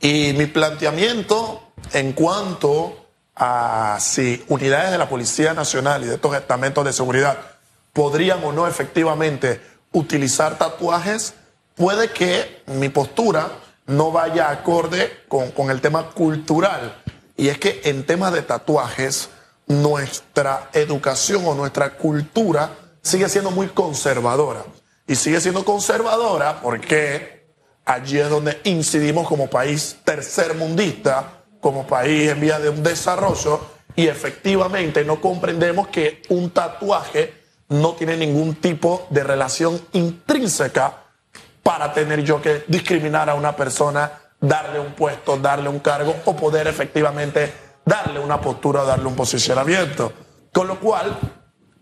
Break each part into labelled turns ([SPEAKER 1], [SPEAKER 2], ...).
[SPEAKER 1] Y mi planteamiento en cuanto a si unidades de la Policía Nacional y de estos estamentos de seguridad podrían o no efectivamente utilizar tatuajes, puede que mi postura no vaya acorde con, con el tema cultural. Y es que en temas de tatuajes, nuestra educación o nuestra cultura sigue siendo muy conservadora. Y sigue siendo conservadora porque allí es donde incidimos como país tercermundista, como país en vía de un desarrollo, y efectivamente no comprendemos que un tatuaje no tiene ningún tipo de relación intrínseca para tener yo que discriminar a una persona, darle un puesto, darle un cargo o poder efectivamente darle una postura, darle un posicionamiento. Con lo cual,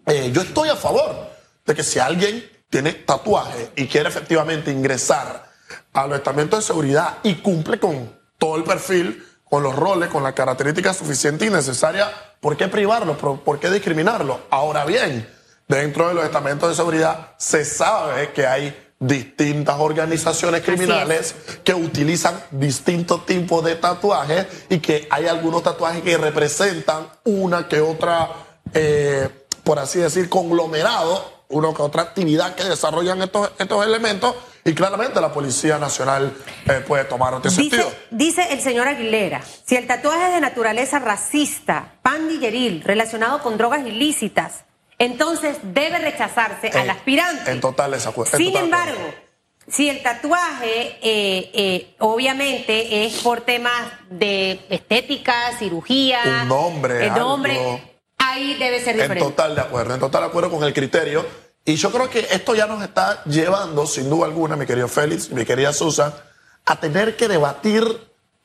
[SPEAKER 1] eh, yo estoy a favor de que si alguien tiene tatuaje y quiere efectivamente ingresar a los estamentos de seguridad y cumple con todo el perfil, con los roles, con las características suficientes y necesarias, ¿por qué privarlo? ¿Por qué discriminarlo? Ahora bien, dentro de los estamentos de seguridad se sabe que hay distintas organizaciones criminales que utilizan distintos tipos de tatuajes y que hay algunos tatuajes que representan una que otra, eh, por así decir, conglomerado, una que otra actividad que desarrollan estos, estos elementos y claramente la Policía Nacional eh, puede tomar otro
[SPEAKER 2] dice,
[SPEAKER 1] sentido.
[SPEAKER 2] Dice el señor Aguilera, si el tatuaje es de naturaleza racista, pandilleril, relacionado con drogas ilícitas, entonces debe rechazarse al aspirante.
[SPEAKER 1] En total desacuerdo.
[SPEAKER 2] Sin embargo, si el tatuaje eh, eh, obviamente es por temas de estética, cirugía,
[SPEAKER 1] un nombre,
[SPEAKER 2] el nombre, ahí debe ser diferente.
[SPEAKER 1] En total de acuerdo, en total de acuerdo con el criterio. Y yo creo que esto ya nos está llevando, sin duda alguna, mi querido Félix, mi querida Susan, a tener que debatir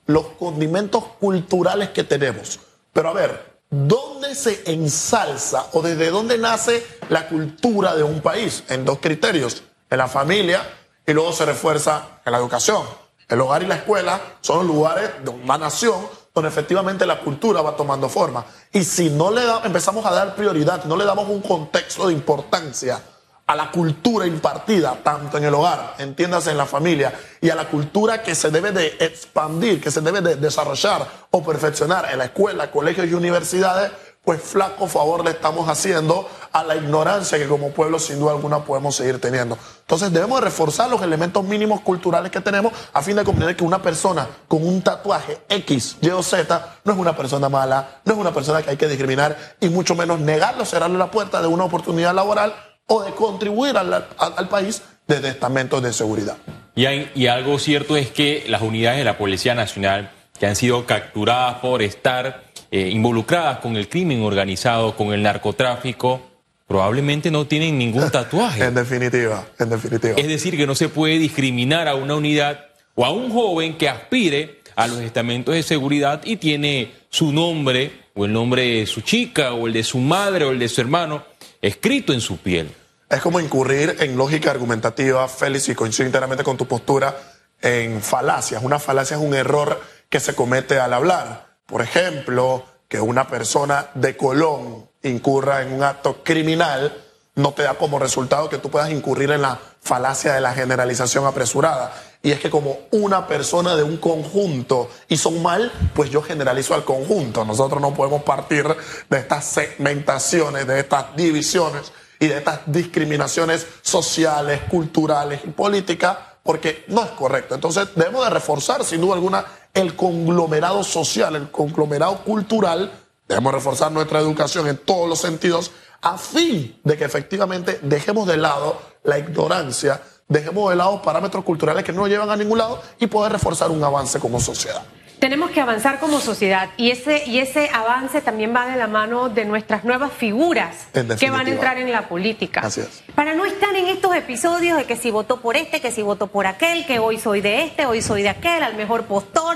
[SPEAKER 1] los condimentos culturales que tenemos. Pero a ver, ¿Dónde se ensalza o desde dónde nace la cultura de un país? En dos criterios, en la familia y luego se refuerza en la educación. El hogar y la escuela son lugares de una nación donde efectivamente la cultura va tomando forma. Y si no le empezamos a dar prioridad, no le damos un contexto de importancia a la cultura impartida, tanto en el hogar, entiéndase en la familia, y a la cultura que se debe de expandir, que se debe de desarrollar o perfeccionar en la escuela, colegios y universidades, pues flaco favor le estamos haciendo a la ignorancia que como pueblo sin duda alguna podemos seguir teniendo. Entonces debemos reforzar los elementos mínimos culturales que tenemos a fin de comprender que una persona con un tatuaje X, Y o Z no es una persona mala, no es una persona que hay que discriminar y mucho menos negarlo, cerrarle la puerta de una oportunidad laboral o de contribuir al, país desde estamentos de seguridad.
[SPEAKER 3] Y, y algo cierto es que las unidades de la Policía Nacional que han sido capturadas por estar eh, involucradas con el crimen organizado, con el narcotráfico, probablemente no tienen ningún tatuaje.
[SPEAKER 1] en definitiva, en definitiva.
[SPEAKER 3] Es decir, que no se puede discriminar a una unidad o a un joven que aspire a los estamentos de seguridad y tiene su nombre o el nombre de su chica o el de su madre o el de su hermano escrito en su piel.
[SPEAKER 1] Es como incurrir en lógica argumentativa, Félix, y coincido enteramente con tu postura, en falacias. Una falacia es un error que se comete al hablar. Por ejemplo, que una persona de Colón incurra en un acto criminal no te da como resultado que tú puedas incurrir en la falacia de la generalización apresurada. Y es que como una persona de un conjunto hizo un mal, pues yo generalizo al conjunto. Nosotros no podemos partir de estas segmentaciones, de estas divisiones y de estas discriminaciones sociales, culturales y políticas, porque no es correcto. Entonces debemos de reforzar, sin duda alguna, el conglomerado social, el conglomerado cultural. Debemos reforzar nuestra educación en todos los sentidos a fin de que efectivamente dejemos de lado la ignorancia dejemos de lado parámetros culturales que no nos llevan a ningún lado y poder reforzar un avance como sociedad.
[SPEAKER 2] Tenemos que avanzar como sociedad y ese, y ese avance también va de la mano de nuestras nuevas figuras que van a entrar en la política.
[SPEAKER 1] Así es.
[SPEAKER 2] Para no estar en estos episodios de que si votó por este, que si votó por aquel, que hoy soy de este, hoy soy de aquel, al mejor postor.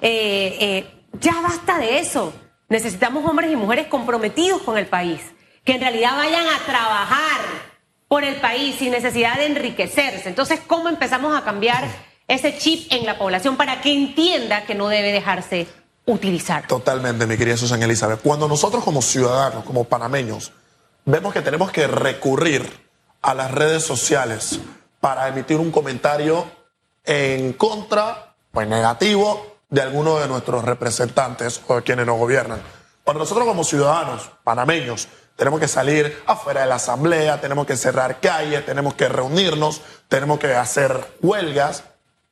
[SPEAKER 2] Eh, eh, ya basta de eso. Necesitamos hombres y mujeres comprometidos con el país, que en realidad vayan a trabajar por el país sin necesidad de enriquecerse. Entonces, ¿cómo empezamos a cambiar ese chip en la población para que entienda que no debe dejarse utilizar?
[SPEAKER 1] Totalmente, mi querida Susana Elizabeth. Cuando nosotros como ciudadanos, como panameños, vemos que tenemos que recurrir a las redes sociales para emitir un comentario en contra pues negativo de algunos de nuestros representantes o de quienes nos gobiernan. Cuando nosotros como ciudadanos panameños tenemos que salir afuera de la asamblea, tenemos que cerrar calles, tenemos que reunirnos, tenemos que hacer huelgas,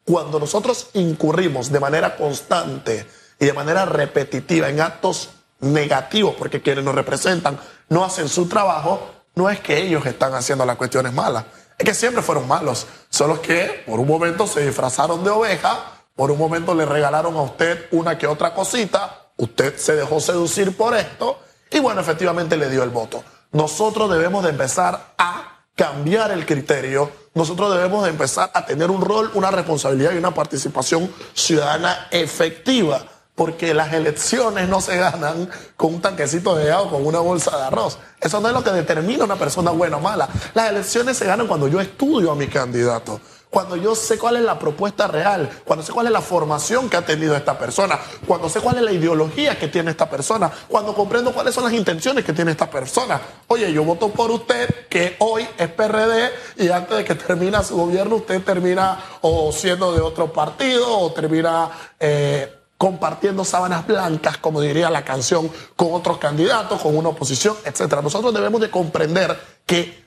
[SPEAKER 1] cuando nosotros incurrimos de manera constante y de manera repetitiva en actos negativos, porque quienes nos representan no hacen su trabajo, no es que ellos están haciendo las cuestiones malas, es que siempre fueron malos, solo que por un momento se disfrazaron de oveja, por un momento le regalaron a usted una que otra cosita, usted se dejó seducir por esto y bueno, efectivamente le dio el voto. Nosotros debemos de empezar a cambiar el criterio, nosotros debemos de empezar a tener un rol, una responsabilidad y una participación ciudadana efectiva, porque las elecciones no se ganan con un tanquecito de agua, con una bolsa de arroz. Eso no es lo que determina una persona buena o mala. Las elecciones se ganan cuando yo estudio a mi candidato cuando yo sé cuál es la propuesta real, cuando sé cuál es la formación que ha tenido esta persona, cuando sé cuál es la ideología que tiene esta persona, cuando comprendo cuáles son las intenciones que tiene esta persona. Oye, yo voto por usted que hoy es PRD y antes de que termine su gobierno usted termina siendo de otro partido o termina... Eh, compartiendo sábanas blancas, como diría la canción, con otros candidatos, con una oposición, etcétera. Nosotros debemos de comprender que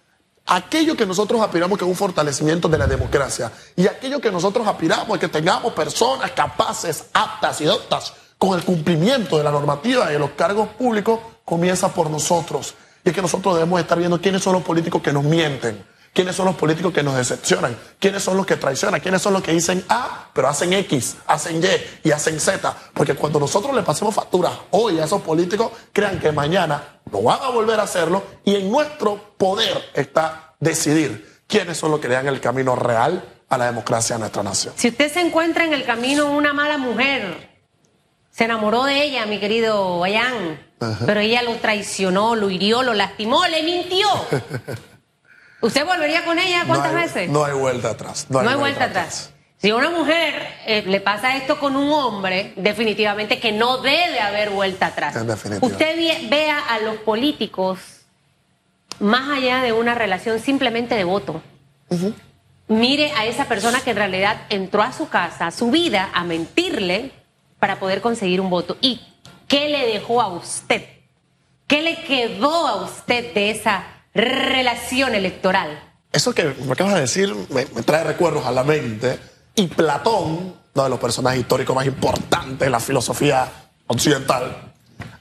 [SPEAKER 1] aquello que nosotros aspiramos que es un fortalecimiento de la democracia y aquello que nosotros aspiramos es que tengamos personas capaces, aptas y doctas con el cumplimiento de la normativa y de los cargos públicos, comienza por nosotros. Y es que nosotros debemos estar viendo quiénes son los políticos que nos mienten, quiénes son los políticos que nos decepcionan, quiénes son los que traicionan, quiénes son los que dicen A, pero hacen X, hacen Y y hacen Z. Porque cuando nosotros le pasemos factura hoy a esos políticos, crean que mañana no van a volver a hacerlo y en nuestro poder está decidir quiénes son los que le dan el camino real a la democracia de nuestra nación.
[SPEAKER 2] Si usted se encuentra en el camino una mala mujer, se enamoró de ella, mi querido Bayán, pero ella lo traicionó, lo hirió, lo lastimó, le mintió. ¿Usted volvería con ella cuántas veces?
[SPEAKER 1] No hay vuelta atrás.
[SPEAKER 2] No hay, vuelta, atrás. Si a una mujer eh, le pasa esto con un hombre, definitivamente que no debe haber vuelta atrás. Usted vea a los políticos más allá de una relación simplemente de voto. Mire a esa persona que en realidad entró a su casa, a su vida, a mentirle para poder conseguir un voto. ¿Y qué le dejó a usted? ¿Qué le quedó a usted de esa relación electoral?
[SPEAKER 1] Eso que me acabas de decir me trae recuerdos a la mente y Platón, uno de los personajes históricos más importantes de la filosofía occidental,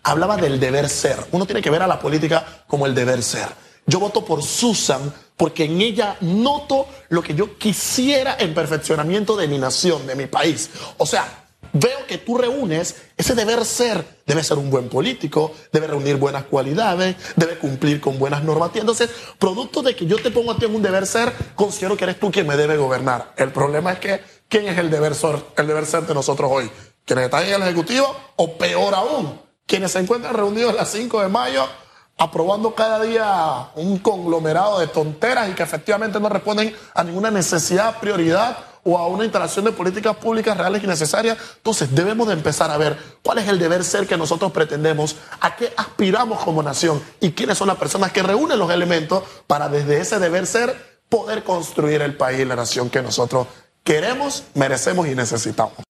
[SPEAKER 1] hablaba del deber ser. Uno tiene que ver a la política como el deber ser. Yo voto por Susan porque en ella noto lo que yo quisiera en perfeccionamiento de mi nación, de mi país. O sea, veo que tú reúnes ese deber ser. Debe ser un buen político, debe reunir buenas cualidades, debe cumplir con buenas normativas. Entonces, producto de que yo te pongo a ti en un deber ser, considero que eres tú quien me debe gobernar. El problema es que, ¿quién es el deber ser, el deber ser de nosotros hoy? ¿Quienes están en el Ejecutivo o peor aún, quienes se encuentran reunidos a las 5 de mayo aprobando cada día un conglomerado de tonteras y que efectivamente no responden a ninguna necesidad, prioridad o a una instalación de políticas públicas reales y necesarias. Entonces debemos de empezar a ver cuál es el deber ser que nosotros pretendemos, a qué aspiramos como nación y quiénes son las personas que reúnen los elementos para desde ese deber ser poder construir el país y la nación que nosotros queremos, merecemos y necesitamos.